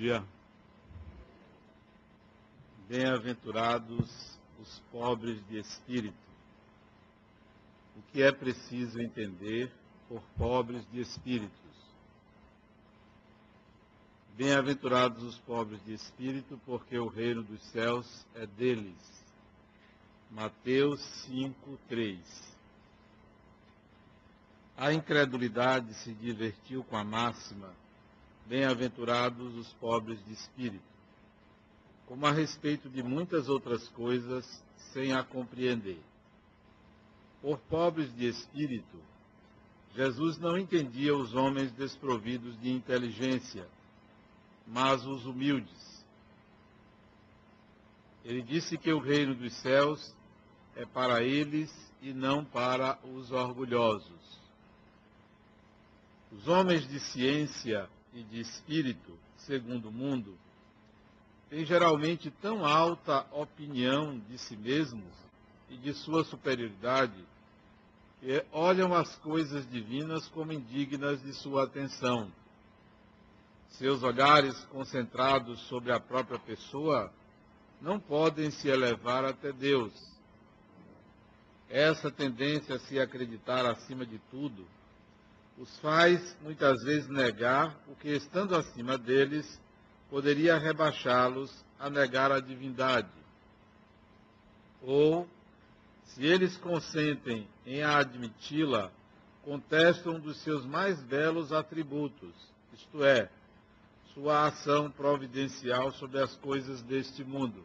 dia. Bem-aventurados os pobres de espírito. O que é preciso entender por pobres de espíritos? Bem-aventurados os pobres de espírito, porque o reino dos céus é deles. Mateus 5, 3. A incredulidade se divertiu com a máxima Bem-aventurados os pobres de espírito, como a respeito de muitas outras coisas, sem a compreender. Por pobres de espírito, Jesus não entendia os homens desprovidos de inteligência, mas os humildes. Ele disse que o reino dos céus é para eles e não para os orgulhosos. Os homens de ciência e de espírito, segundo o mundo, têm geralmente tão alta opinião de si mesmos e de sua superioridade que olham as coisas divinas como indignas de sua atenção. Seus olhares concentrados sobre a própria pessoa não podem se elevar até Deus. Essa tendência a se acreditar acima de tudo os faz muitas vezes negar o que, estando acima deles, poderia rebaixá-los a negar a divindade. Ou, se eles consentem em admiti-la, contestam dos seus mais belos atributos, isto é, sua ação providencial sobre as coisas deste mundo.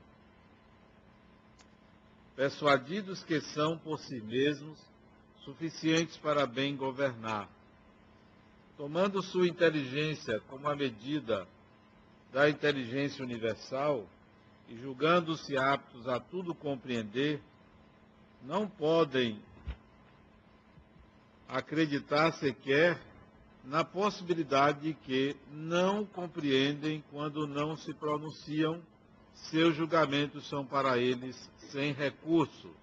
Persuadidos que são por si mesmos suficientes para bem governar tomando sua inteligência como a medida da inteligência universal e julgando-se aptos a tudo compreender, não podem acreditar sequer na possibilidade de que não compreendem quando não se pronunciam, seus julgamentos são para eles sem recurso.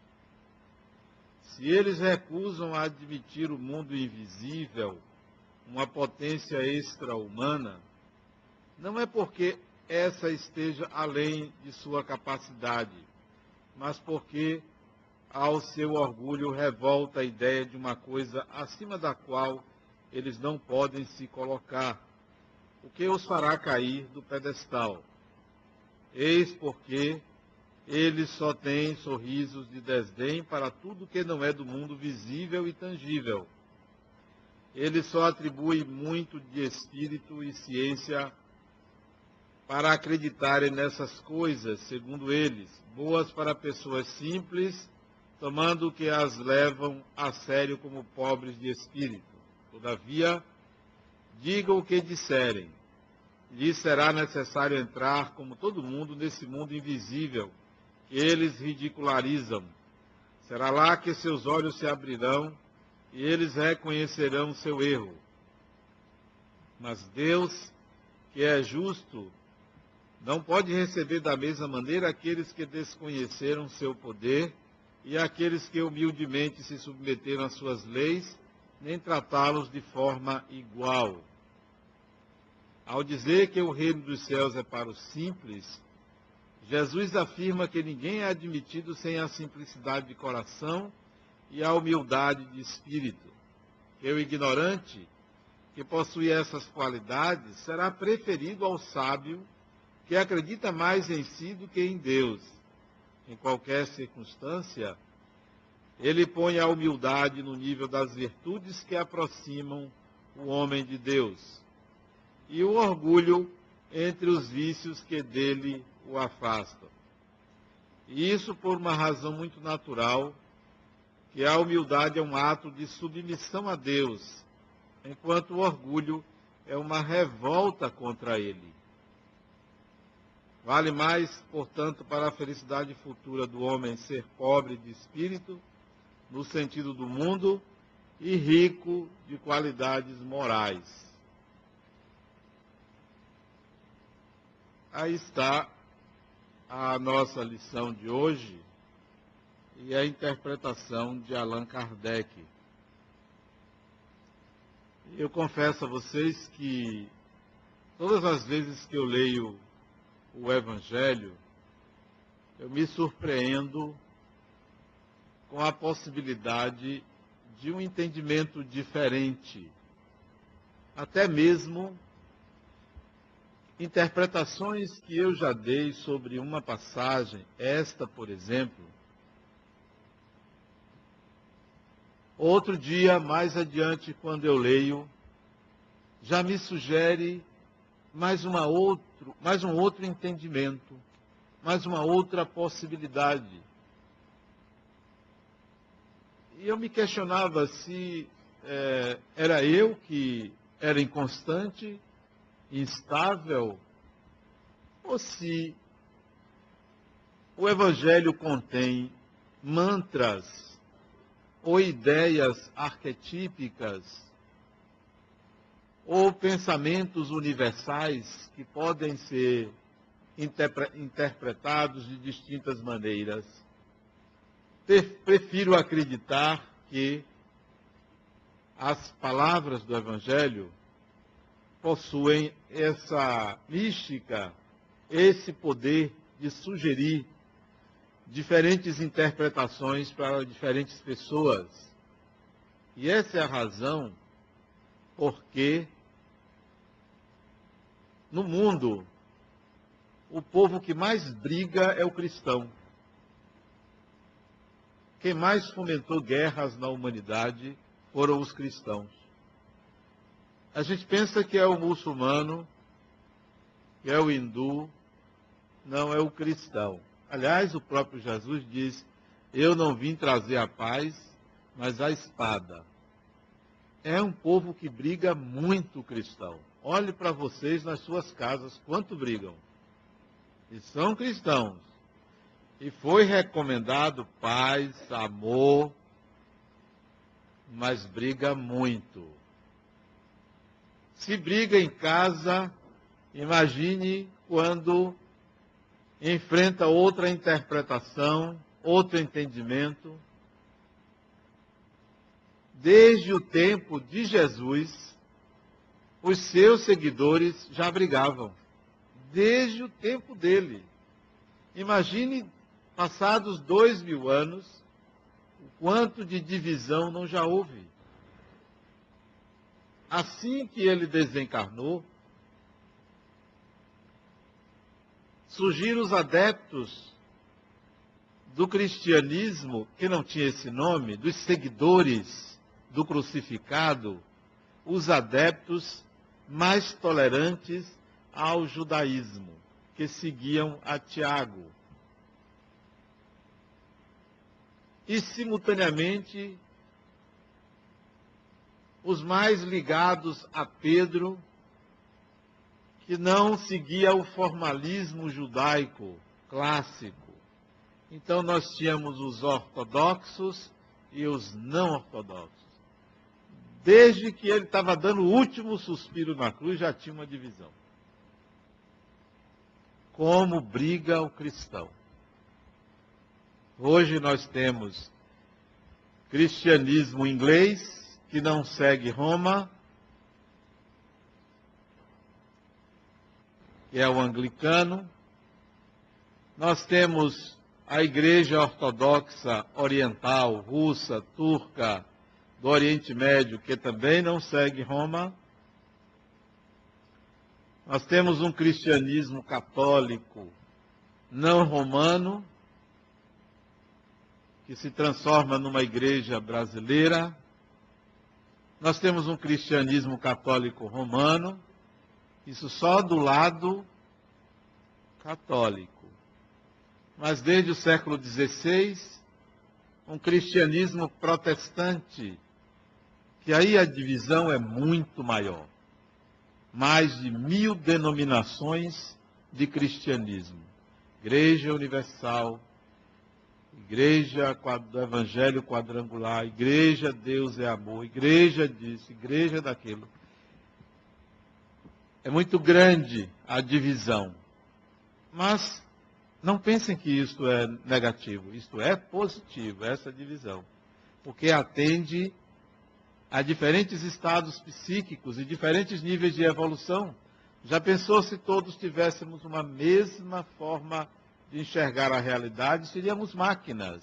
Se eles recusam a admitir o mundo invisível, uma potência extra-humana, não é porque essa esteja além de sua capacidade, mas porque ao seu orgulho revolta a ideia de uma coisa acima da qual eles não podem se colocar, o que os fará cair do pedestal. Eis porque eles só têm sorrisos de desdém para tudo que não é do mundo visível e tangível ele só atribui muito de espírito e ciência para acreditarem nessas coisas, segundo eles, boas para pessoas simples, tomando que as levam a sério como pobres de espírito. Todavia, digam o que disserem. Lhes será necessário entrar, como todo mundo, nesse mundo invisível que eles ridicularizam. Será lá que seus olhos se abrirão e eles reconhecerão seu erro. Mas Deus, que é justo, não pode receber da mesma maneira aqueles que desconheceram seu poder e aqueles que humildemente se submeteram às suas leis, nem tratá-los de forma igual. Ao dizer que o reino dos céus é para os simples, Jesus afirma que ninguém é admitido sem a simplicidade de coração e a humildade de espírito. O ignorante, que possui essas qualidades, será preferido ao sábio, que acredita mais em si do que em Deus. Em qualquer circunstância, ele põe a humildade no nível das virtudes que aproximam o homem de Deus, e o orgulho entre os vícios que dele o afastam. E isso por uma razão muito natural, que a humildade é um ato de submissão a Deus, enquanto o orgulho é uma revolta contra Ele. Vale mais, portanto, para a felicidade futura do homem ser pobre de espírito, no sentido do mundo, e rico de qualidades morais. Aí está a nossa lição de hoje e a interpretação de Allan Kardec. Eu confesso a vocês que Todas as vezes que eu leio o Evangelho, eu me surpreendo com a possibilidade de um entendimento diferente, até mesmo interpretações que eu já dei sobre uma passagem, esta, por exemplo. Outro dia, mais adiante, quando eu leio, já me sugere mais, uma outro, mais um outro entendimento, mais uma outra possibilidade. E eu me questionava se é, era eu que era inconstante instável, ou se o Evangelho contém mantras ou ideias arquetípicas ou pensamentos universais que podem ser interpretados de distintas maneiras. Prefiro acreditar que as palavras do Evangelho possuem essa mística, esse poder de sugerir diferentes interpretações para diferentes pessoas. E essa é a razão porque no mundo o povo que mais briga é o cristão. Quem mais fomentou guerras na humanidade foram os cristãos. A gente pensa que é o muçulmano, que é o hindu, não é o cristão. Aliás, o próprio Jesus diz: Eu não vim trazer a paz, mas a espada. É um povo que briga muito cristão. Olhe para vocês nas suas casas quanto brigam. E são cristãos. E foi recomendado paz, amor, mas briga muito. Se briga em casa, imagine quando enfrenta outra interpretação, outro entendimento. Desde o tempo de Jesus, os seus seguidores já brigavam. Desde o tempo dele. Imagine, passados dois mil anos, o quanto de divisão não já houve assim que ele desencarnou, surgiram os adeptos do cristianismo, que não tinha esse nome, dos seguidores do crucificado, os adeptos mais tolerantes ao judaísmo, que seguiam a Tiago. E, simultaneamente, os mais ligados a Pedro, que não seguia o formalismo judaico clássico. Então nós tínhamos os ortodoxos e os não ortodoxos. Desde que ele estava dando o último suspiro na cruz, já tinha uma divisão. Como briga o cristão. Hoje nós temos cristianismo inglês, que não segue Roma, que é o anglicano. Nós temos a Igreja Ortodoxa Oriental, Russa, Turca, do Oriente Médio, que também não segue Roma. Nós temos um cristianismo católico não romano, que se transforma numa igreja brasileira. Nós temos um cristianismo católico romano, isso só do lado católico. Mas desde o século XVI, um cristianismo protestante, que aí a divisão é muito maior. Mais de mil denominações de cristianismo. Igreja Universal, Igreja do Evangelho Quadrangular, Igreja Deus é Amor, Igreja disso, Igreja daquilo. É muito grande a divisão. Mas não pensem que isto é negativo, isto é positivo, essa divisão. Porque atende a diferentes estados psíquicos e diferentes níveis de evolução. Já pensou se todos tivéssemos uma mesma forma de enxergar a realidade? Seríamos máquinas.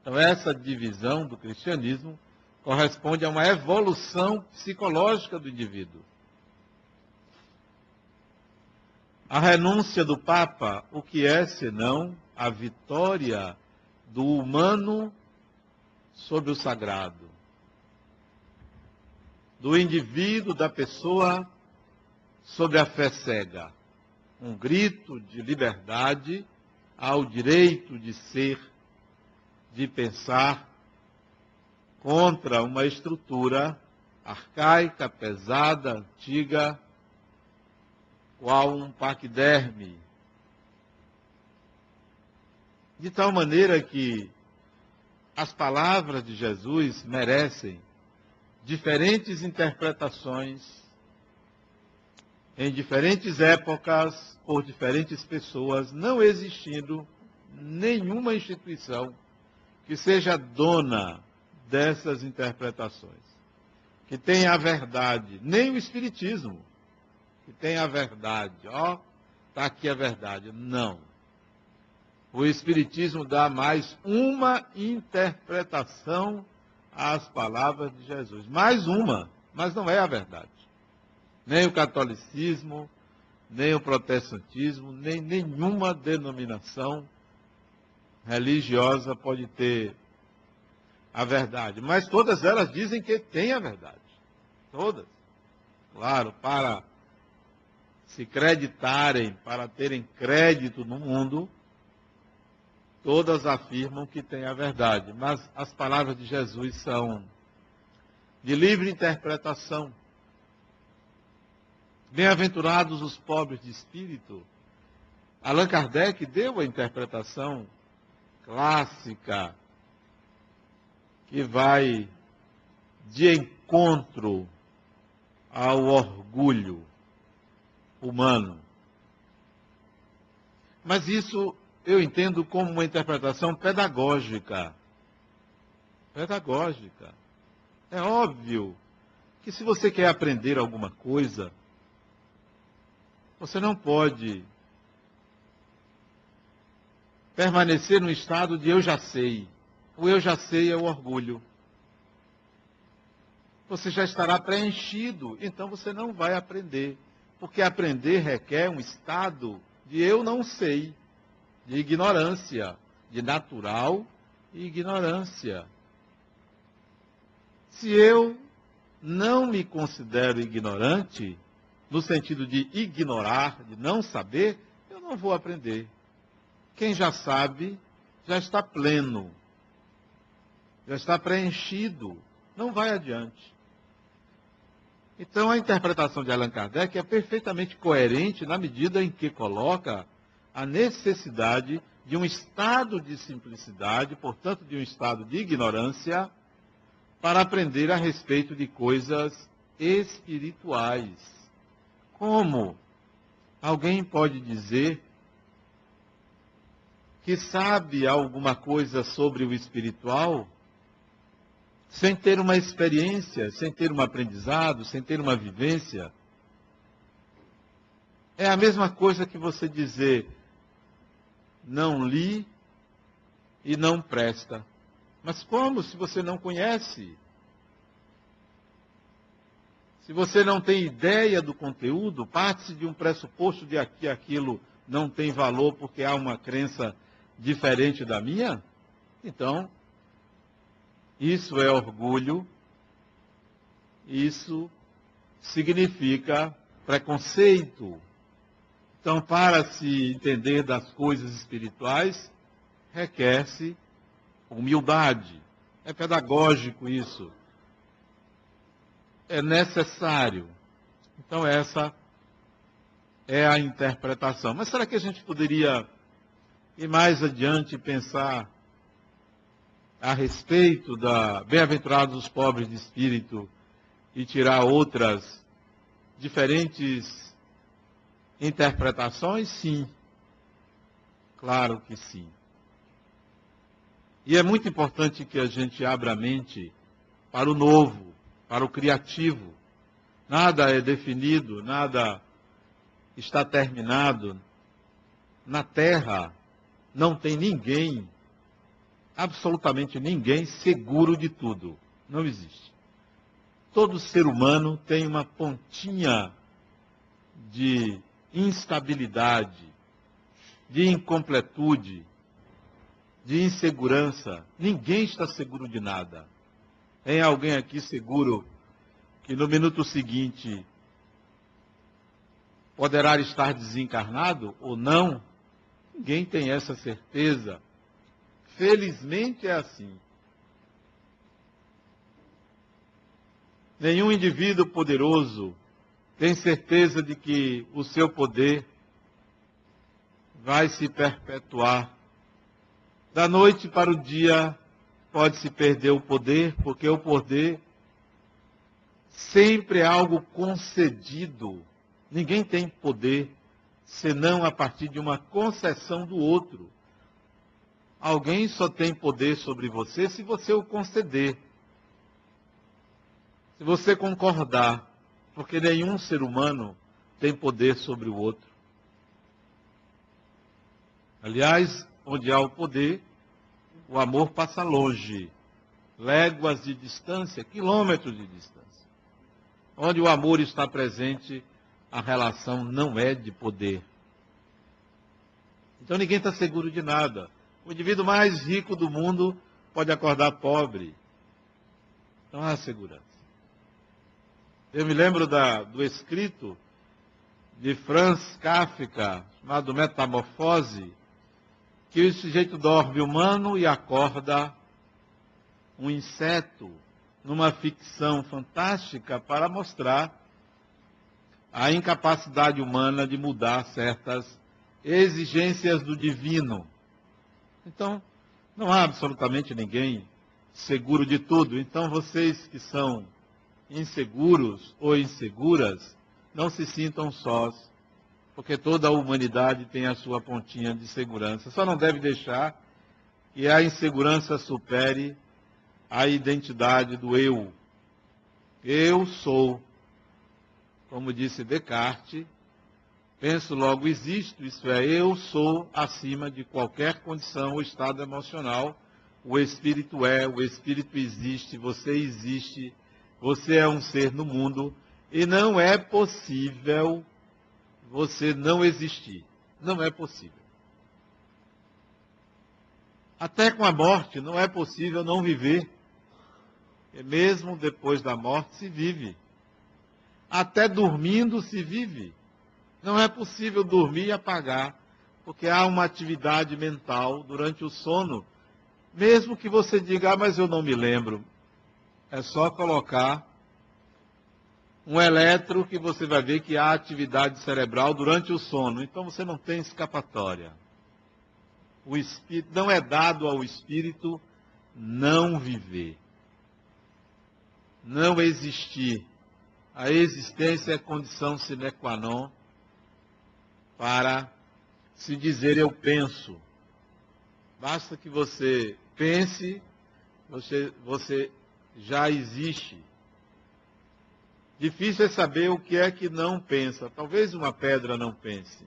Então, essa divisão do cristianismo corresponde a uma evolução psicológica do indivíduo. A renúncia do Papa, o que é senão a vitória do humano sobre o sagrado? Do indivíduo, da pessoa sobre a fé cega. Um grito de liberdade ao direito de ser, de pensar, contra uma estrutura arcaica, pesada, antiga, qual um paquiderme. De tal maneira que as palavras de Jesus merecem diferentes interpretações em diferentes épocas por diferentes pessoas, não existindo nenhuma instituição que seja dona dessas interpretações, que tenha a verdade, nem o Espiritismo que tem a verdade. Ó, está aqui a verdade. Não. O Espiritismo dá mais uma interpretação às palavras de Jesus. Mais uma, mas não é a verdade. Nem o catolicismo, nem o protestantismo, nem nenhuma denominação religiosa pode ter a verdade. Mas todas elas dizem que tem a verdade. Todas. Claro, para se creditarem para terem crédito no mundo, todas afirmam que têm a verdade. Mas as palavras de Jesus são de livre interpretação. Bem-aventurados os pobres de espírito. Allan Kardec deu a interpretação clássica que vai de encontro ao orgulho humano. Mas isso eu entendo como uma interpretação pedagógica. Pedagógica. É óbvio que se você quer aprender alguma coisa, você não pode permanecer no estado de eu já sei. O eu já sei é o orgulho. Você já estará preenchido, então você não vai aprender. Porque aprender requer um estado de eu não sei, de ignorância, de natural ignorância. Se eu não me considero ignorante, no sentido de ignorar, de não saber, eu não vou aprender. Quem já sabe, já está pleno, já está preenchido, não vai adiante. Então, a interpretação de Allan Kardec é perfeitamente coerente na medida em que coloca a necessidade de um estado de simplicidade, portanto, de um estado de ignorância, para aprender a respeito de coisas espirituais. Como alguém pode dizer que sabe alguma coisa sobre o espiritual sem ter uma experiência, sem ter um aprendizado, sem ter uma vivência. É a mesma coisa que você dizer, não li e não presta. Mas como se você não conhece? Se você não tem ideia do conteúdo, parte-se de um pressuposto de que aquilo não tem valor porque há uma crença diferente da minha, então isso é orgulho, isso significa preconceito. Então, para se entender das coisas espirituais, requer-se humildade. É pedagógico isso. É necessário. Então, essa é a interpretação. Mas será que a gente poderia ir mais adiante e pensar a respeito da bem-aventurados os pobres de espírito e tirar outras diferentes interpretações? Sim. Claro que sim. E é muito importante que a gente abra a mente para o novo, para o criativo. Nada é definido, nada está terminado, na terra não tem ninguém, absolutamente ninguém, seguro de tudo. Não existe. Todo ser humano tem uma pontinha de instabilidade, de incompletude, de insegurança. Ninguém está seguro de nada. Tem alguém aqui seguro que no minuto seguinte poderá estar desencarnado ou não? Ninguém tem essa certeza. Felizmente é assim. Nenhum indivíduo poderoso tem certeza de que o seu poder vai se perpetuar. Da noite para o dia pode-se perder o poder, porque o poder sempre é algo concedido. Ninguém tem poder senão a partir de uma concessão do outro. Alguém só tem poder sobre você se você o conceder. Se você concordar, porque nenhum ser humano tem poder sobre o outro. Aliás, onde há o poder, o amor passa longe, léguas de distância, quilômetros de distância. Onde o amor está presente, a relação não é de poder. Então ninguém está seguro de nada. O indivíduo mais rico do mundo pode acordar pobre. Não há segurança. Eu me lembro da, do escrito de Franz Kafka, chamado Metamorfose, que o sujeito dorme humano e acorda um inseto numa ficção fantástica para mostrar a incapacidade humana de mudar certas exigências do divino. Então, não há absolutamente ninguém seguro de tudo. Então, vocês que são inseguros ou inseguras, não se sintam sós, porque toda a humanidade tem a sua pontinha de segurança. Só não deve deixar que a insegurança supere a identidade do eu. Eu sou, como disse Descartes, penso logo existo, isso é, eu sou acima de qualquer condição ou estado emocional. O espírito é, o espírito existe, você existe você é um ser no mundo e não é possível você não existir. Não é possível. Até com a morte não é possível não viver. E mesmo depois da morte se vive. Até dormindo se vive. Não é possível dormir e apagar, porque há uma atividade mental durante o sono. Mesmo que você diga, ah, mas eu não me lembro é só colocar um eletro que você vai ver que há atividade cerebral durante o sono. Então você não tem escapatória. O espírito não é dado ao espírito não viver. Não existir. A existência é condição sine qua non para se dizer eu penso. Basta que você pense, você, você já existe. Difícil é saber o que é que não pensa. Talvez uma pedra não pense.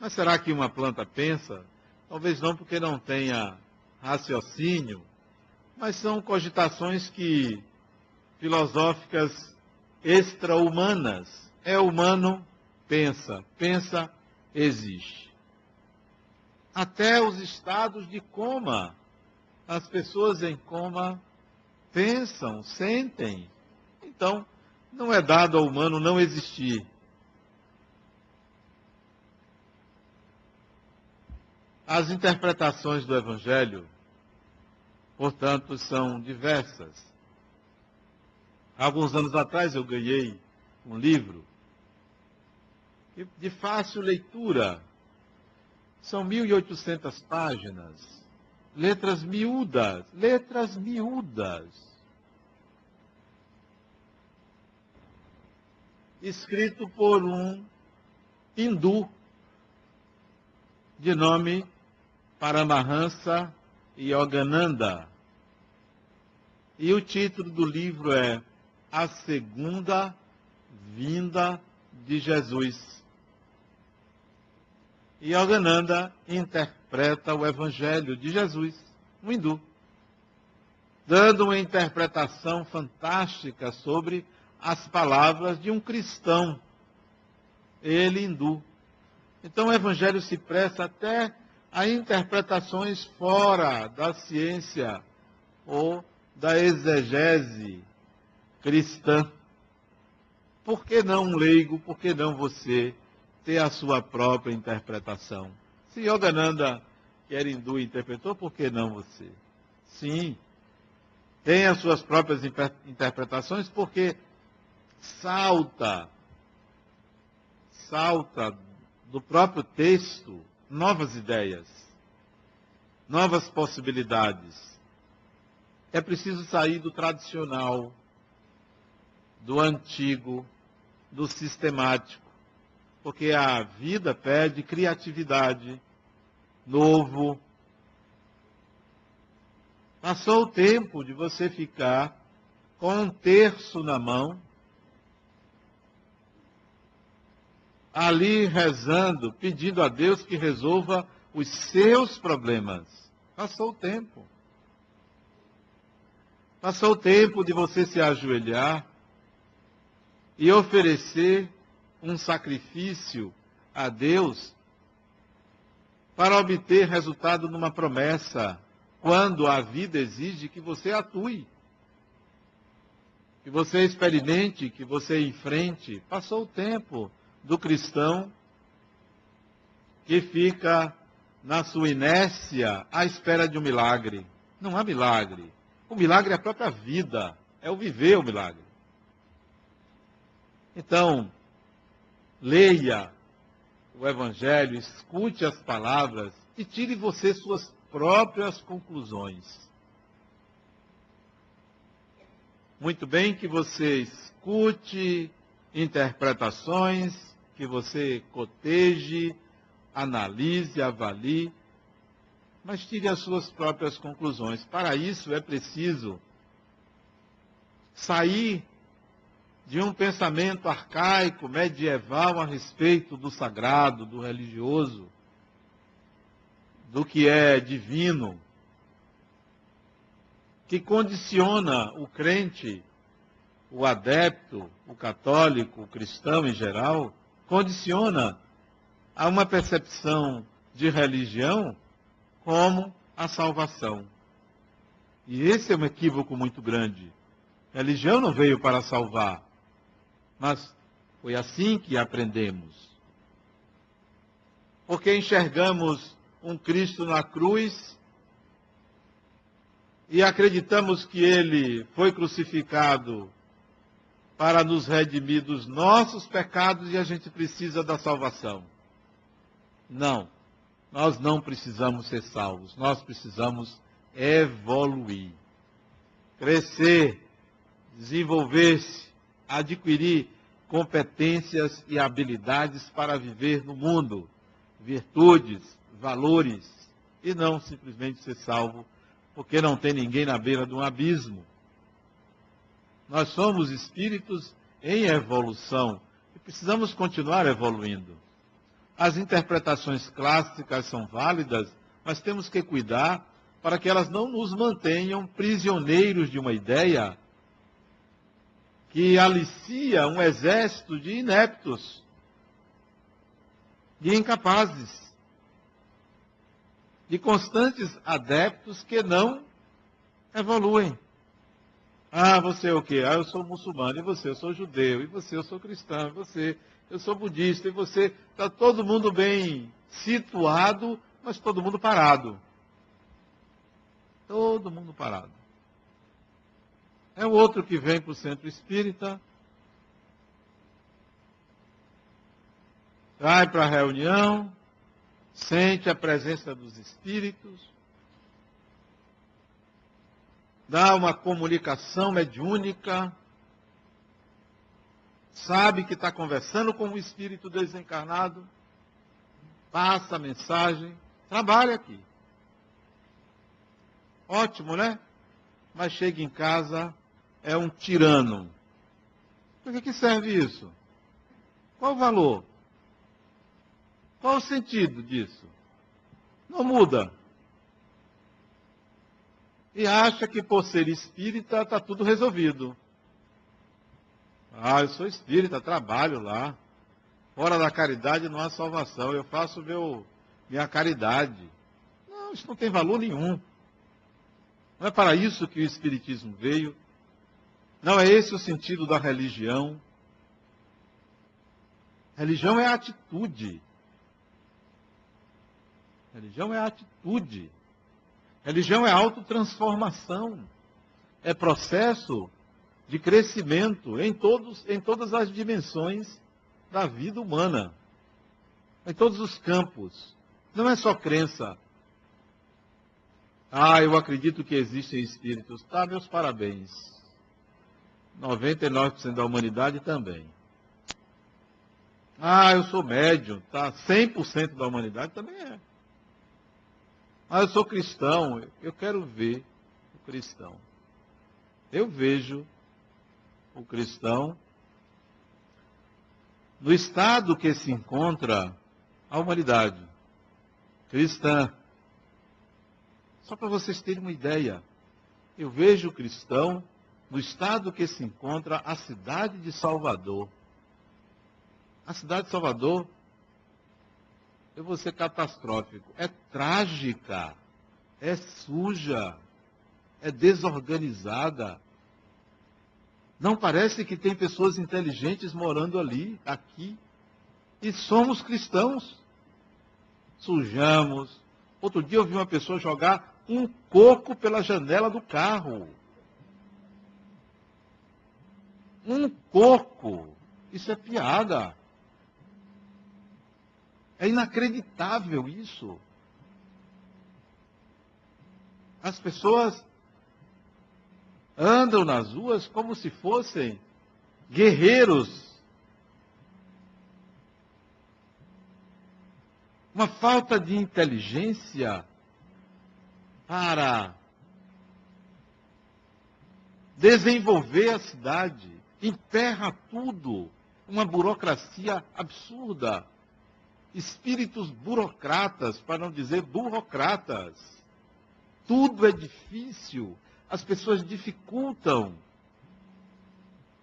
Mas será que uma planta pensa? Talvez não, porque não tenha raciocínio. Mas são cogitações que filosóficas extra-humanas. É humano, pensa. Pensa, existe. Até os estados de coma. As pessoas em coma pensam, sentem. Então, não é dado ao humano não existir. As interpretações do Evangelho, portanto, são diversas. Alguns anos atrás eu ganhei um livro de fácil leitura. São 1.800 páginas letras miúdas, letras miúdas. Escrito por um hindu de nome Paramahansa Yogananda. E o título do livro é A Segunda Vinda de Jesus. E Yogananda interpreta o Evangelho de Jesus, um hindu, dando uma interpretação fantástica sobre as palavras de um cristão, ele hindu. Então o Evangelho se presta até a interpretações fora da ciência ou da exegese cristã. Por que não um leigo? Por que não você ter a sua própria interpretação? Se Yogananda, hindu, interpretou, por que não você? Sim, tem as suas próprias interpretações, porque salta, salta do próprio texto novas ideias, novas possibilidades. É preciso sair do tradicional, do antigo, do sistemático, porque a vida pede criatividade, novo. Passou o tempo de você ficar com um terço na mão, ali rezando, pedindo a Deus que resolva os seus problemas. Passou o tempo. Passou o tempo de você se ajoelhar e oferecer um sacrifício a Deus para obter resultado numa promessa, quando a vida exige que você atue, que você experimente, que você enfrente. Passou o tempo do cristão que fica na sua inércia à espera de um milagre. Não há milagre. O milagre é a própria vida, é o viver o milagre. Então, leia o Evangelho, escute as palavras e tire você suas próprias conclusões. Muito bem que você escute interpretações, que você coteje, analise, avalie, mas tire as suas próprias conclusões. Para isso é preciso sair de um pensamento arcaico, medieval a respeito do sagrado, do religioso, do que é divino, que condiciona o crente, o adepto, o católico, o cristão em geral, condiciona a uma percepção de religião como a salvação. E esse é um equívoco muito grande. Religião não veio para salvar, mas foi assim que aprendemos. Porque enxergamos um Cristo na cruz e acreditamos que ele foi crucificado para nos redimir dos nossos pecados e a gente precisa da salvação. Não, nós não precisamos ser salvos, nós precisamos evoluir, crescer, desenvolver-se, adquirir competências e habilidades para viver no mundo, virtudes, valores, e não simplesmente ser salvo porque não tem ninguém na beira de um abismo. Nós somos espíritos em evolução e precisamos continuar evoluindo. As interpretações clássicas são válidas, mas temos que cuidar para que elas não nos mantenham prisioneiros de uma ideia que alicia um exército de ineptos, de incapazes, de constantes adeptos que não evoluem. Ah, você é o quê? Ah, eu sou muçulmano, e você, eu sou judeu, e você, eu sou cristão, e você, eu sou budista, e você, está todo mundo bem situado, mas todo mundo parado. Todo mundo parado. É o outro que vem para o centro espírita, vai para a reunião, sente a presença dos espíritos, dá uma comunicação mediúnica, sabe que está conversando com um espírito desencarnado, passa a mensagem, trabalha aqui. Ótimo, né? Mas chega em casa, é um tirano. Para que serve isso? Qual o valor? Qual o sentido disso? Não muda. E acha que por ser espírita está tudo resolvido. Ah, eu sou espírita, trabalho lá. Fora da caridade não há salvação. Eu faço meu, minha caridade. Não, isso não tem valor nenhum. Não é para isso que o Espiritismo veio. Não é esse o sentido da religião. Religião é atitude. Religião é atitude. Religião é autotransformação. É processo de crescimento em, todos, em todas as dimensões da vida humana. Em todos os campos. Não é só crença. Ah, eu acredito que existem espíritos. Tá, meus parabéns. 99% da humanidade também. Ah, eu sou médium. Tá, 100% da humanidade também é. Ah, eu sou cristão. Eu quero ver o cristão. Eu vejo o cristão no estado que se encontra a humanidade cristã. Só para vocês terem uma ideia, eu vejo o cristão no estado que se encontra a cidade de Salvador. A cidade de Salvador eu vou ser catastrófico. É trágica, é suja, é desorganizada. Não parece que tem pessoas inteligentes morando ali, aqui. E somos cristãos. Sujamos. Outro dia eu vi uma pessoa jogar um coco pela janela do carro. Um coco. Isso é piada. É inacreditável isso. As pessoas andam nas ruas como se fossem guerreiros. Uma falta de inteligência para desenvolver a cidade, emperra tudo, uma burocracia absurda espíritos burocratas, para não dizer burocratas. Tudo é difícil, as pessoas dificultam.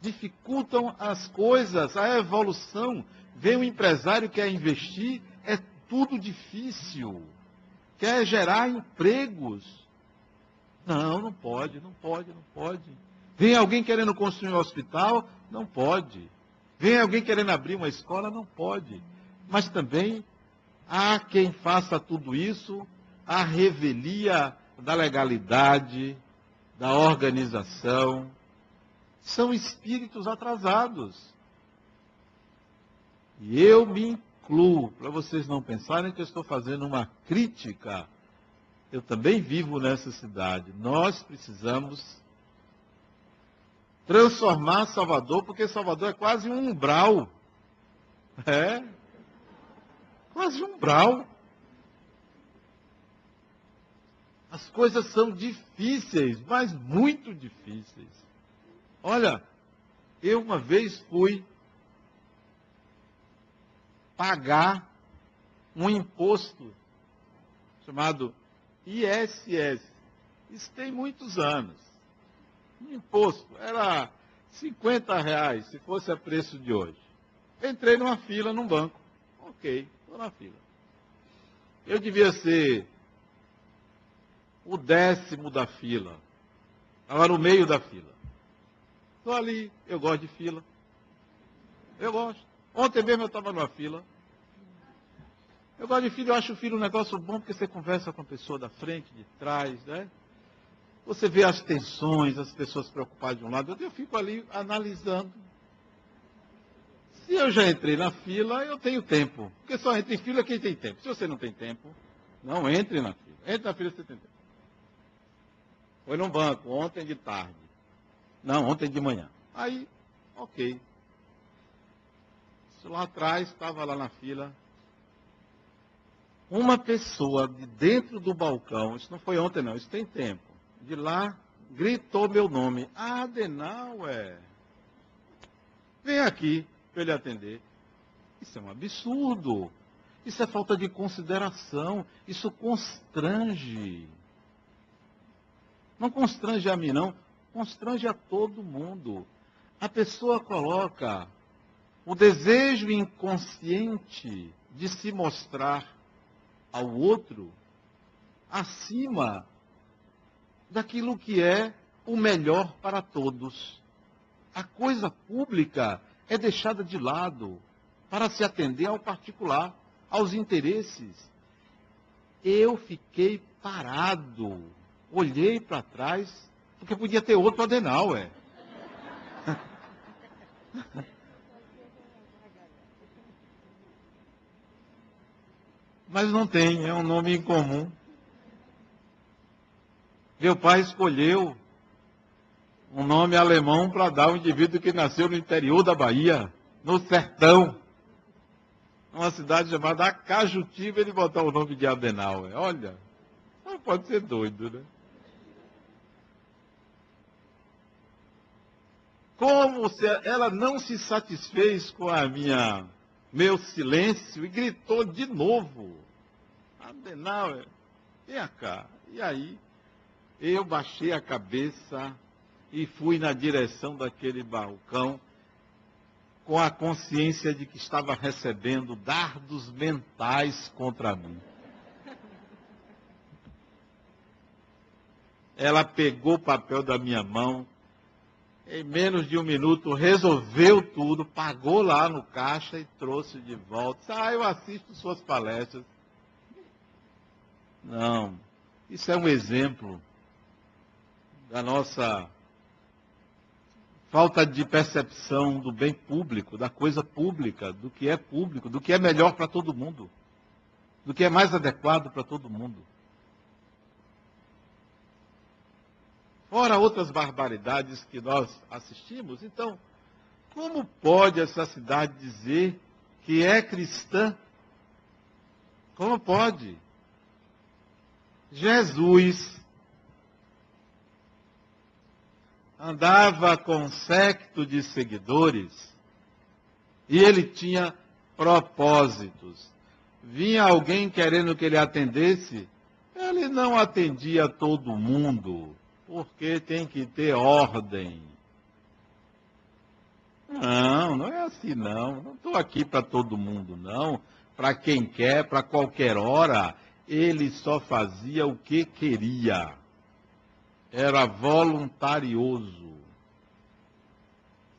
Dificultam as coisas, a evolução. Vem um empresário que quer investir, é tudo difícil. Quer gerar empregos. Não, não pode, não pode, não pode. Vem alguém querendo construir um hospital, não pode. Vem alguém querendo abrir uma escola, não pode mas também há quem faça tudo isso à revelia da legalidade, da organização. São espíritos atrasados. E eu me incluo, para vocês não pensarem que eu estou fazendo uma crítica. Eu também vivo nessa cidade. Nós precisamos transformar Salvador, porque Salvador é quase um umbral. É, quase umbral. As coisas são difíceis, mas muito difíceis. Olha, eu uma vez fui pagar um imposto chamado ISS. Isso tem muitos anos. Imposto era 50 reais, se fosse a preço de hoje. Entrei numa fila num banco. Ok. Estou na fila. Eu devia ser o décimo da fila. Estava no meio da fila. Estou ali, eu gosto de fila. Eu gosto. Ontem mesmo eu estava numa fila. Eu gosto de fila, eu acho o filho um negócio bom porque você conversa com a pessoa da frente, de trás, né? Você vê as tensões, as pessoas preocupadas de um lado. Eu fico ali analisando se eu já entrei na fila, eu tenho tempo. Porque só entra em fila quem tem tempo. Se você não tem tempo, não entre na fila. Entre na fila se você tem tempo. Foi num banco, ontem de tarde. Não, ontem de manhã. Aí, ok. Isso lá atrás, estava lá na fila. Uma pessoa de dentro do balcão, isso não foi ontem não, isso tem tempo. De lá, gritou meu nome. Adenauer. Vem aqui para ele atender. Isso é um absurdo. Isso é falta de consideração. Isso constrange. Não constrange a mim, não. Constrange a todo mundo. A pessoa coloca o desejo inconsciente de se mostrar ao outro acima daquilo que é o melhor para todos. A coisa pública é deixada de lado para se atender ao particular, aos interesses. Eu fiquei parado, olhei para trás, porque podia ter outro Adenauer. Mas não tem, é um nome incomum. Meu pai escolheu um nome alemão para dar ao indivíduo que nasceu no interior da Bahia, no sertão. Uma cidade chamada Acajutiba, ele botou o nome de Adenauer. Olha, não pode ser doido, né? Como se ela não se satisfez com a minha meu silêncio e gritou de novo. Adenauer, vem cá. E aí, eu baixei a cabeça e fui na direção daquele balcão com a consciência de que estava recebendo dardos mentais contra mim. Ela pegou o papel da minha mão, em menos de um minuto resolveu tudo, pagou lá no caixa e trouxe de volta. Ah, eu assisto suas palestras. Não, isso é um exemplo da nossa falta de percepção do bem público, da coisa pública, do que é público, do que é melhor para todo mundo, do que é mais adequado para todo mundo. Fora outras barbaridades que nós assistimos, então, como pode essa cidade dizer que é cristã? Como pode? Jesus andava com um secto de seguidores e ele tinha propósitos. Vinha alguém querendo que ele atendesse, ele não atendia todo mundo porque tem que ter ordem. Não, não é assim não. Não estou aqui para todo mundo, não. Para quem quer, para qualquer hora. Ele só fazia o que queria. Era voluntarioso.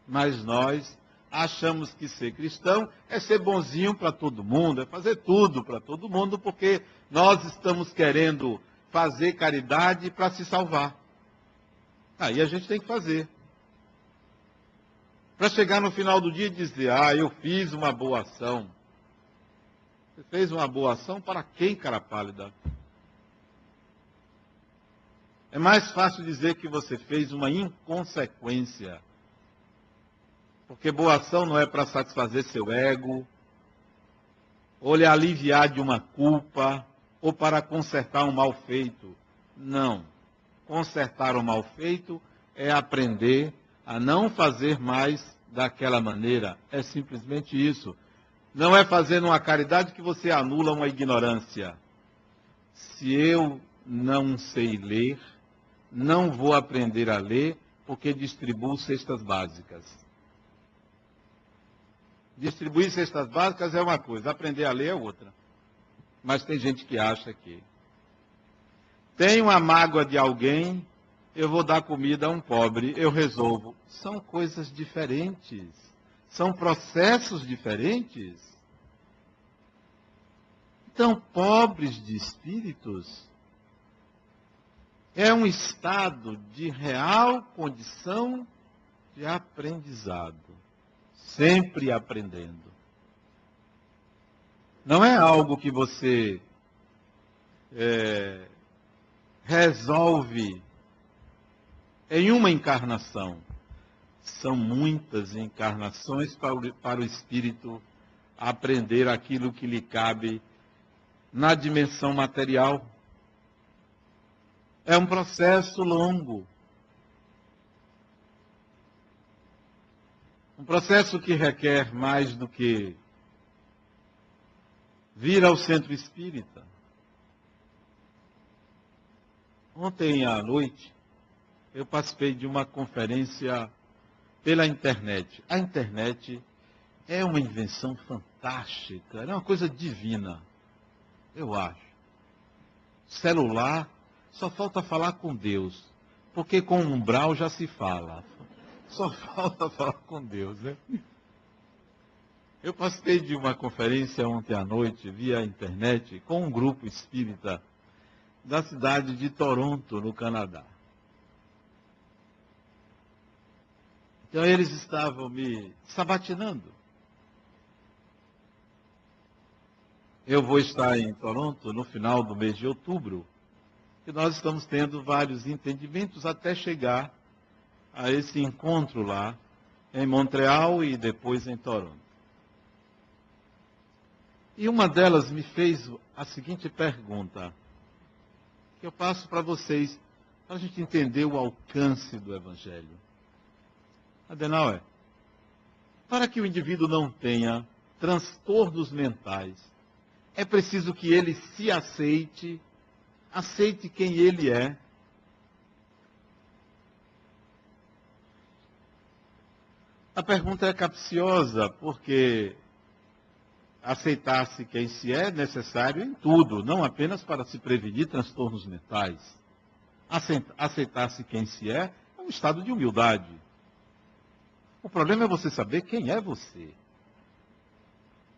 Mas nós achamos que ser cristão é ser bonzinho para todo mundo, é fazer tudo para todo mundo, porque nós estamos querendo fazer caridade para se salvar. Aí a gente tem que fazer. Para chegar no final do dia e dizer, ah, eu fiz uma boa ação. Você fez uma boa ação para quem, cara pálida? É mais fácil dizer que você fez uma inconsequência. Porque boa ação não é para satisfazer seu ego, ou lhe aliviar de uma culpa, ou para consertar um mal feito. Não. Consertar o mal feito é aprender a não fazer mais daquela maneira. É simplesmente isso. Não é fazendo uma caridade que você anula uma ignorância. Se eu não sei ler, não vou aprender a ler porque distribuo cestas básicas. Distribuir cestas básicas é uma coisa, aprender a ler é outra. Mas tem gente que acha que tenho a mágoa de alguém, eu vou dar comida a um pobre, eu resolvo. São coisas diferentes. São processos diferentes. Então, pobres de espíritos é um estado de real condição de aprendizado, sempre aprendendo. Não é algo que você é, resolve em uma encarnação. São muitas encarnações para o, para o espírito aprender aquilo que lhe cabe na dimensão material. É um processo longo. Um processo que requer mais do que vir ao centro espírita. Ontem à noite, eu participei de uma conferência pela internet. A internet é uma invenção fantástica, é uma coisa divina, eu acho. Celular, só falta falar com Deus, porque com o umbral já se fala. Só falta falar com Deus, né? Eu participei de uma conferência ontem à noite, via internet, com um grupo espírita da cidade de Toronto, no Canadá. Então eles estavam me sabatinando. Eu vou estar em Toronto no final do mês de outubro, e nós estamos tendo vários entendimentos até chegar a esse encontro lá em Montreal e depois em Toronto. E uma delas me fez a seguinte pergunta, que eu passo para vocês, para a gente entender o alcance do Evangelho. Adenauer, para que o indivíduo não tenha transtornos mentais, é preciso que ele se aceite, aceite quem ele é. A pergunta é capciosa, porque aceitar-se quem se é necessário em tudo, não apenas para se prevenir transtornos mentais. Aceitar-se quem se é é um estado de humildade. O problema é você saber quem é você.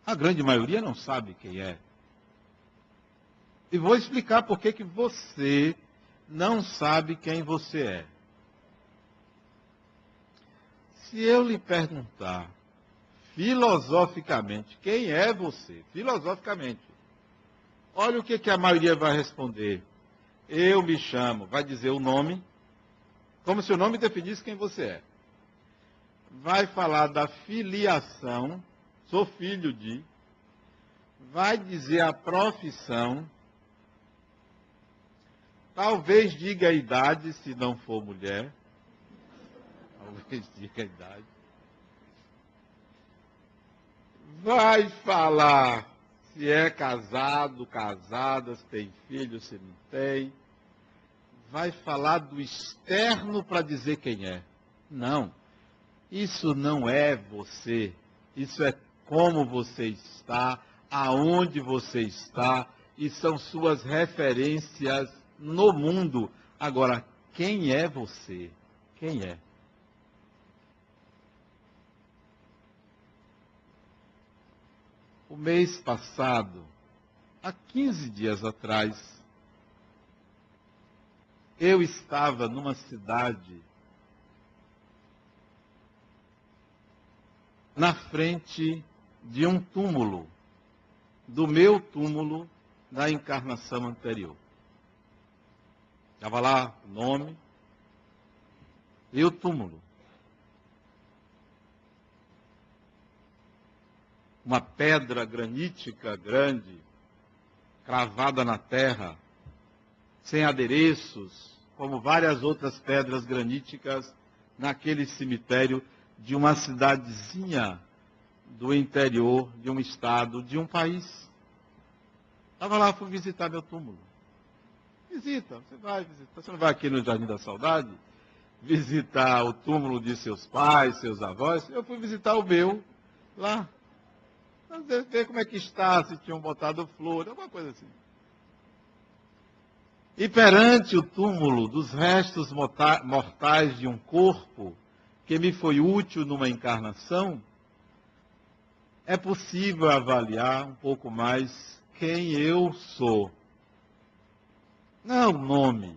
A grande maioria não sabe quem é. E vou explicar por que, que você não sabe quem você é. Se eu lhe perguntar filosoficamente. Quem é você? Filosoficamente. Olha o que, que a maioria vai responder. Eu me chamo, vai dizer o nome, como se o nome definisse quem você é. Vai falar da filiação, sou filho de. Vai dizer a profissão. Talvez diga a idade, se não for mulher. Talvez diga a idade vai falar se é casado, casada, se tem filho, se não tem. Vai falar do externo para dizer quem é. Não. Isso não é você. Isso é como você está, aonde você está, e são suas referências no mundo. Agora, quem é você? Quem é? o mês passado, há 15 dias atrás, eu estava numa cidade na frente de um túmulo, do meu túmulo da encarnação anterior. Estava lá o nome e o túmulo. uma pedra granítica grande, cravada na terra, sem adereços, como várias outras pedras graníticas naquele cemitério de uma cidadezinha do interior de um estado, de um país. Estava lá, fui visitar meu túmulo. Visita, você vai visitar. Você não vai aqui no Jardim da Saudade visitar o túmulo de seus pais, seus avós? Eu fui visitar o meu lá. Ver como é que está, se tinham botado flor, alguma coisa assim. E perante o túmulo dos restos mortais de um corpo que me foi útil numa encarnação, é possível avaliar um pouco mais quem eu sou. Não o nome.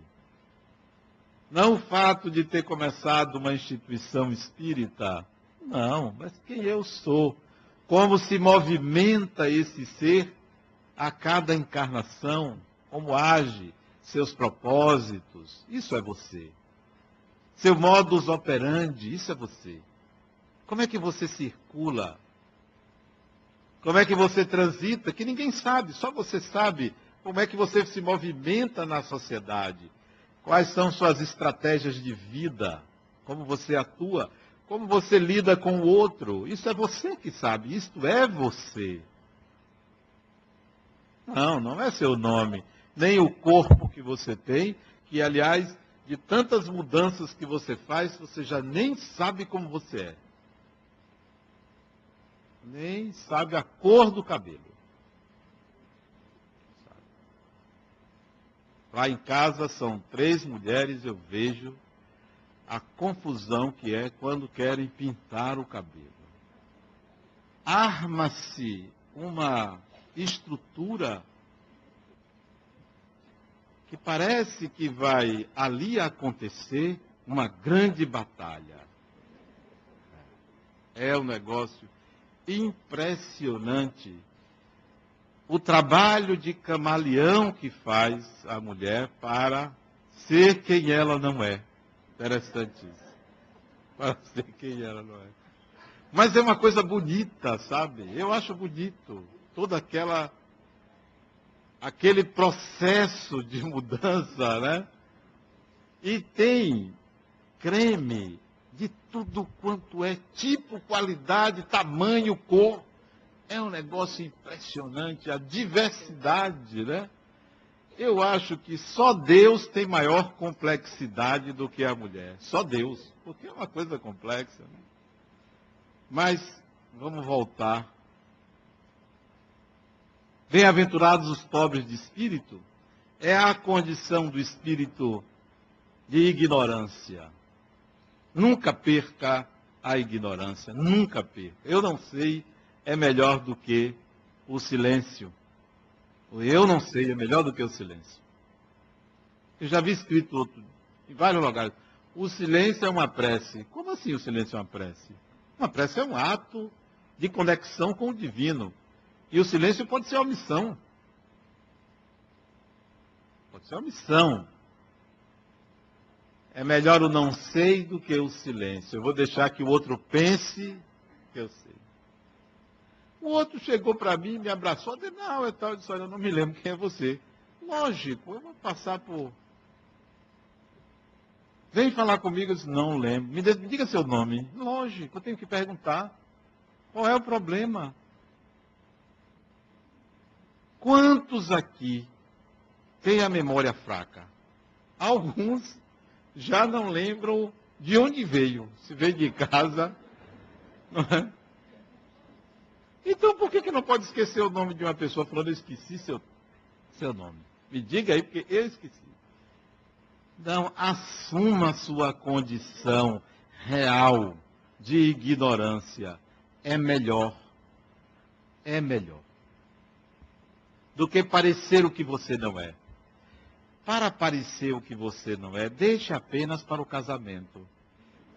Não o fato de ter começado uma instituição espírita. Não, mas quem eu sou como se movimenta esse ser a cada encarnação, como age, seus propósitos, isso é você. Seu modus operandi, isso é você. Como é que você circula? Como é que você transita? Que ninguém sabe, só você sabe como é que você se movimenta na sociedade. Quais são suas estratégias de vida? Como você atua? Como você lida com o outro, isso é você que sabe, isto é você. Não, não é seu nome, nem o corpo que você tem, que aliás, de tantas mudanças que você faz, você já nem sabe como você é. Nem sabe a cor do cabelo. Lá em casa são três mulheres, eu vejo a confusão que é quando querem pintar o cabelo. Arma-se uma estrutura que parece que vai ali acontecer uma grande batalha. É um negócio impressionante. O trabalho de camaleão que faz a mulher para ser quem ela não é. Interessante isso. Para ser quem ela não é. Mas é uma coisa bonita, sabe? Eu acho bonito toda aquela aquele processo de mudança, né? E tem creme de tudo quanto é tipo, qualidade, tamanho, cor. É um negócio impressionante, a diversidade, né? Eu acho que só Deus tem maior complexidade do que a mulher. Só Deus, porque é uma coisa complexa. Né? Mas vamos voltar Bem-aventurados os pobres de espírito, é a condição do espírito de ignorância. Nunca perca a ignorância, nunca perca. Eu não sei é melhor do que o silêncio. O eu não sei é melhor do que o silêncio. Eu já vi escrito outro, em vários lugares. O silêncio é uma prece. Como assim o silêncio é uma prece? Uma prece é um ato de conexão com o divino. E o silêncio pode ser omissão. Pode ser omissão. É melhor o não sei do que o silêncio. Eu vou deixar que o outro pense que eu sei. O outro chegou para mim, me abraçou, disse, não, é tal, eu disse, eu não me lembro quem é você. Lógico, eu vou passar por. Vem falar comigo, eu disse, não lembro. Me, diga seu nome. Lógico, eu tenho que perguntar. Qual é o problema? Quantos aqui têm a memória fraca? Alguns já não lembram de onde veio. Se veio de casa, não é? Então por que, que não pode esquecer o nome de uma pessoa falando, eu esqueci seu, seu nome? Me diga aí, porque eu esqueci. Não, assuma sua condição real de ignorância. É melhor. É melhor do que parecer o que você não é. Para parecer o que você não é, deixe apenas para o casamento,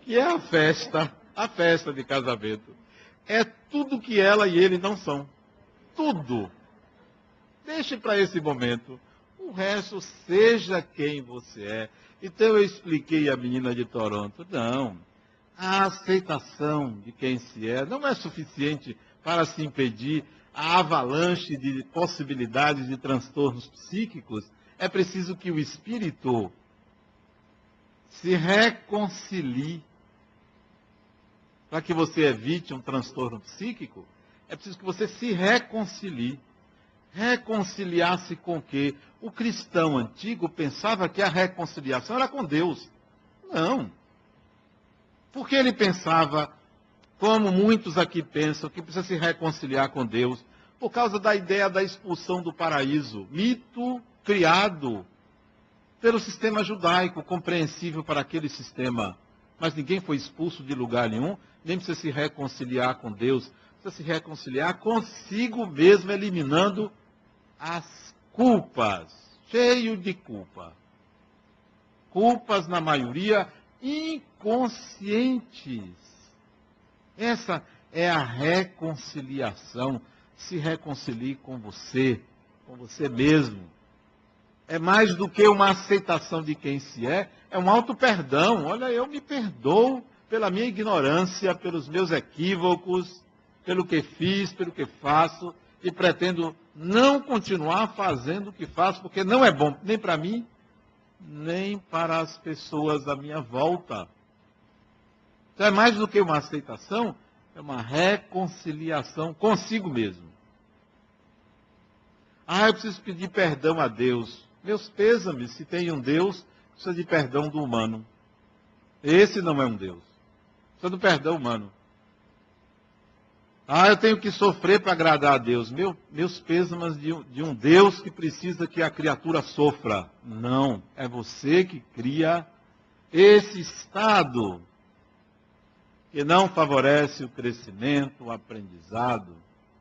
que é a festa, a festa de casamento. É tudo que ela e ele não são. Tudo. Deixe para esse momento. O resto, seja quem você é. Então eu expliquei à menina de Toronto. Não. A aceitação de quem se é não é suficiente para se impedir a avalanche de possibilidades de transtornos psíquicos, é preciso que o espírito se reconcilie. Para que você evite um transtorno psíquico, é preciso que você se reconcilie. Reconciliar-se com o quê? O cristão antigo pensava que a reconciliação era com Deus. Não. Porque ele pensava como muitos aqui pensam, que precisa se reconciliar com Deus, por causa da ideia da expulsão do paraíso, mito criado pelo sistema judaico, compreensível para aquele sistema. Mas ninguém foi expulso de lugar nenhum, nem precisa se reconciliar com Deus, precisa se reconciliar consigo mesmo, eliminando as culpas, cheio de culpa. Culpas, na maioria, inconscientes. Essa é a reconciliação. Se reconcilie com você, com você mesmo. É mais do que uma aceitação de quem se é, é um auto-perdão. Olha, eu me perdoo pela minha ignorância, pelos meus equívocos, pelo que fiz, pelo que faço, e pretendo não continuar fazendo o que faço, porque não é bom nem para mim, nem para as pessoas à minha volta. Então é mais do que uma aceitação, é uma reconciliação consigo mesmo. Ah, eu preciso pedir perdão a Deus. Meus pêsames, se tem um Deus, precisa de perdão do humano. Esse não é um Deus. Precisa do perdão humano. Ah, eu tenho que sofrer para agradar a Deus. Meu, meus pêsames de, de um Deus que precisa que a criatura sofra. Não, é você que cria esse estado que não favorece o crescimento, o aprendizado.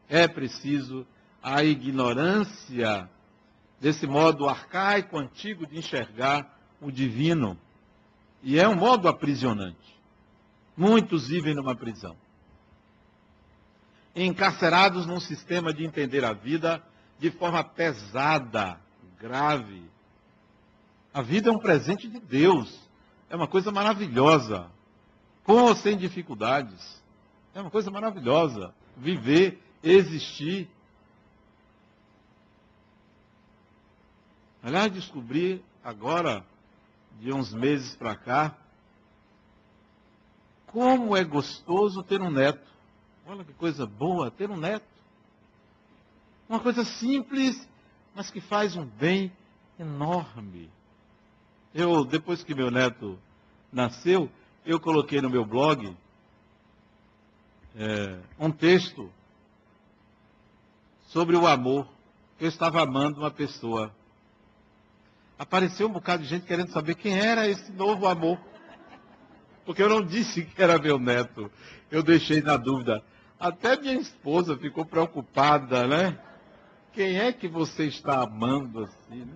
É preciso a ignorância desse modo arcaico, antigo de enxergar o divino. E é um modo aprisionante. Muitos vivem numa prisão. Encarcerados num sistema de entender a vida de forma pesada, grave. A vida é um presente de Deus. É uma coisa maravilhosa. Com ou sem dificuldades. É uma coisa maravilhosa. Viver, existir. Aliás, descobri agora, de uns meses para cá, como é gostoso ter um neto. Olha que coisa boa ter um neto. Uma coisa simples, mas que faz um bem enorme. Eu, depois que meu neto nasceu, eu coloquei no meu blog é, um texto sobre o amor. Eu estava amando uma pessoa apareceu um bocado de gente querendo saber quem era esse novo amor. Porque eu não disse que era meu neto. Eu deixei na dúvida. Até minha esposa ficou preocupada, né? Quem é que você está amando assim, né?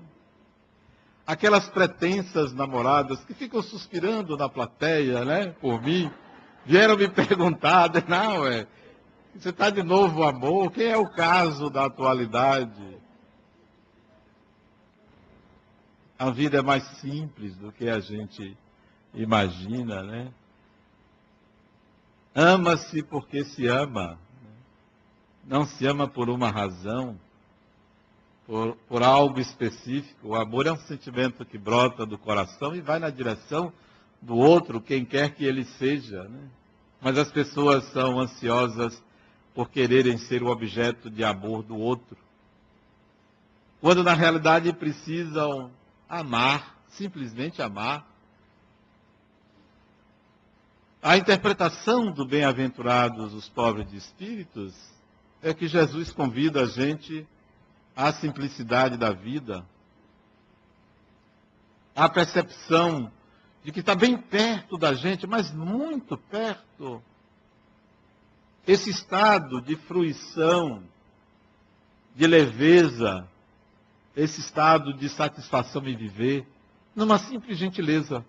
Aquelas pretensas namoradas que ficam suspirando na plateia, né? Por mim. Vieram me perguntar, não, é. Você está de novo amor? Quem é o caso da atualidade? a vida é mais simples do que a gente imagina, né? Ama-se porque se ama. Não se ama por uma razão, por, por algo específico. O amor é um sentimento que brota do coração e vai na direção do outro, quem quer que ele seja. Né? Mas as pessoas são ansiosas por quererem ser o objeto de amor do outro. Quando na realidade precisam amar, simplesmente amar. A interpretação do bem-aventurados os pobres de espíritos é que Jesus convida a gente à simplicidade da vida, à percepção de que está bem perto da gente, mas muito perto. Esse estado de fruição, de leveza, esse estado de satisfação em viver, numa simples gentileza.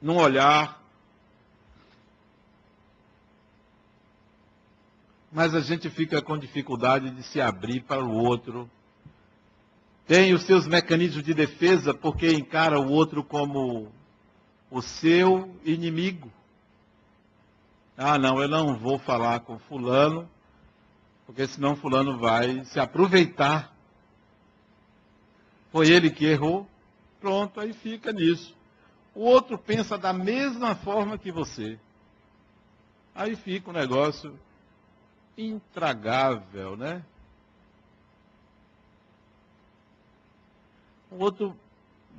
Num olhar. Mas a gente fica com dificuldade de se abrir para o outro. Tem os seus mecanismos de defesa porque encara o outro como o seu inimigo. Ah, não, eu não vou falar com fulano porque senão fulano vai se aproveitar. Foi ele que errou, pronto, aí fica nisso. O outro pensa da mesma forma que você. Aí fica um negócio intragável, né? O outro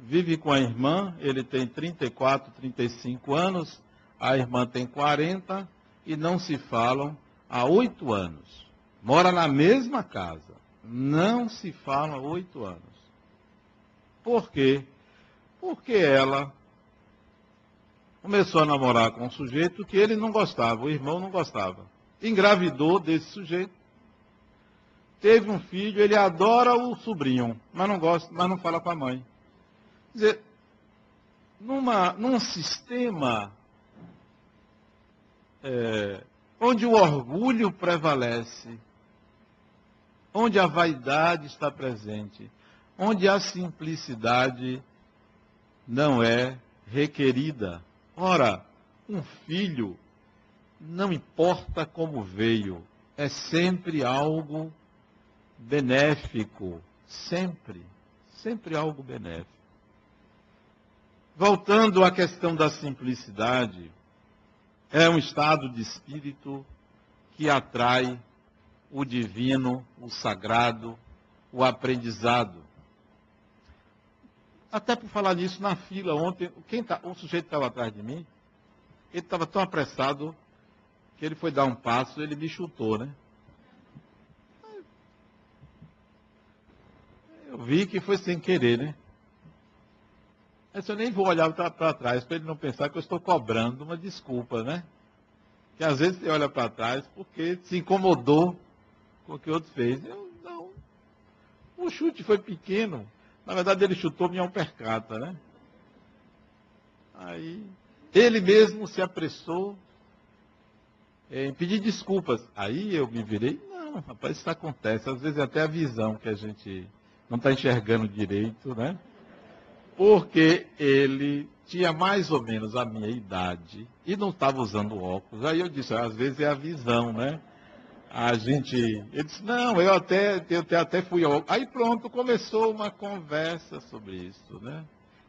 vive com a irmã, ele tem 34, 35 anos, a irmã tem 40 e não se falam há oito anos. Mora na mesma casa. Não se fala há oito anos. Por quê? Porque ela começou a namorar com um sujeito que ele não gostava, o irmão não gostava. Engravidou desse sujeito. Teve um filho, ele adora o sobrinho, mas não gosta, mas não fala com a mãe. Quer dizer, numa, num sistema é, onde o orgulho prevalece, onde a vaidade está presente, onde a simplicidade não é requerida. Ora, um filho, não importa como veio, é sempre algo benéfico, sempre, sempre algo benéfico. Voltando à questão da simplicidade, é um estado de espírito que atrai o divino, o sagrado, o aprendizado. Até por falar nisso, na fila ontem, quem tá, o sujeito estava atrás de mim, ele estava tão apressado que ele foi dar um passo, ele me chutou, né? Eu vi que foi sem querer, né? Mas eu nem vou olhar para trás para ele não pensar que eu estou cobrando uma desculpa, né? Que às vezes você olha para trás porque se incomodou com o que o outro fez. Eu não. O chute foi pequeno. Na verdade, ele chutou minha percata, né? Aí, ele mesmo se apressou em pedir desculpas. Aí eu me virei, não, rapaz, isso acontece. Às vezes é até a visão que a gente não está enxergando direito, né? Porque ele tinha mais ou menos a minha idade e não estava usando óculos. Aí eu disse, às vezes é a visão, né? A gente. Ele disse, não, eu até, eu até fui ao. Aí pronto, começou uma conversa sobre isso, né?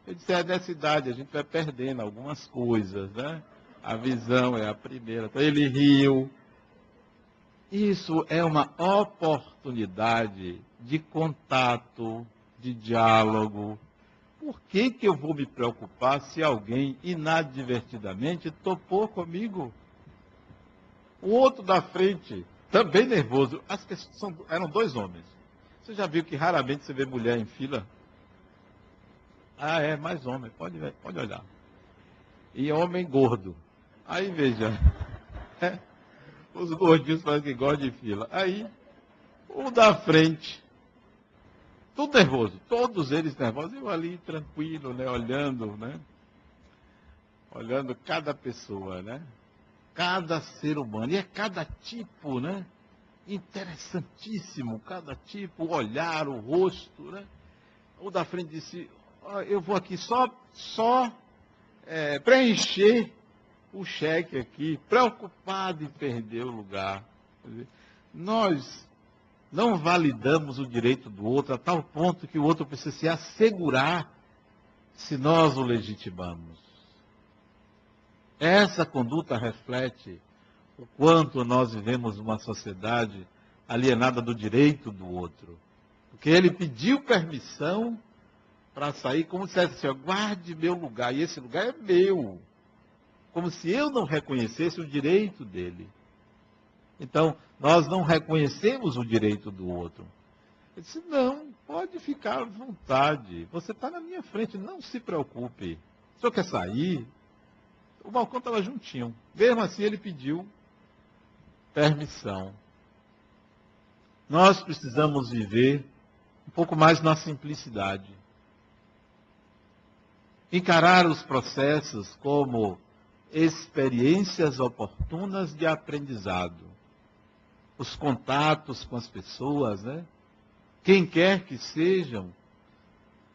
Eu disse, é nessa idade, a gente vai perdendo algumas coisas, né? A visão é a primeira. Então ele riu. Isso é uma oportunidade de contato, de diálogo. Por que, que eu vou me preocupar se alguém inadvertidamente topou comigo? O outro da frente, também nervoso. As são, eram dois homens. Você já viu que raramente você vê mulher em fila? Ah, é, mais homem, pode, pode olhar. E homem gordo. Aí veja. É, os gordinhos fazem que gostam de fila. Aí, o da frente, tudo nervoso, todos eles nervosos, eu ali tranquilo, né, olhando, né? Olhando cada pessoa, né? Cada ser humano. E é cada tipo, né? Interessantíssimo, cada tipo, o olhar, o rosto, né? O da frente disse, eu vou aqui só, só é, preencher o cheque aqui, preocupado em perder o lugar. Nós não validamos o direito do outro a tal ponto que o outro precisa se assegurar se nós o legitimamos. Essa conduta reflete o quanto nós vivemos uma sociedade alienada do direito do outro. Porque ele pediu permissão para sair, como se dissesse assim, guarde meu lugar, e esse lugar é meu como se eu não reconhecesse o direito dele. Então, nós não reconhecemos o direito do outro. Ele disse, não, pode ficar à vontade. Você está na minha frente, não se preocupe. O senhor quer sair? O balcão estava juntinho. Mesmo assim, ele pediu permissão. Nós precisamos viver um pouco mais na simplicidade. Encarar os processos como experiências oportunas de aprendizado. Os contatos com as pessoas, né? Quem quer que sejam,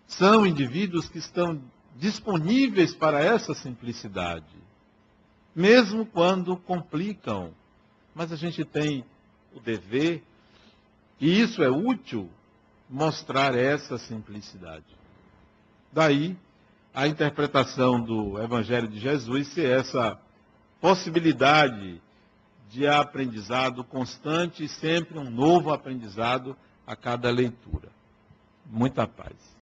são indivíduos que estão disponíveis para essa simplicidade, mesmo quando complicam. Mas a gente tem o dever, e isso é útil, mostrar essa simplicidade. Daí a interpretação do Evangelho de Jesus ser essa possibilidade de aprendizado constante e sempre um novo aprendizado a cada leitura. Muita paz.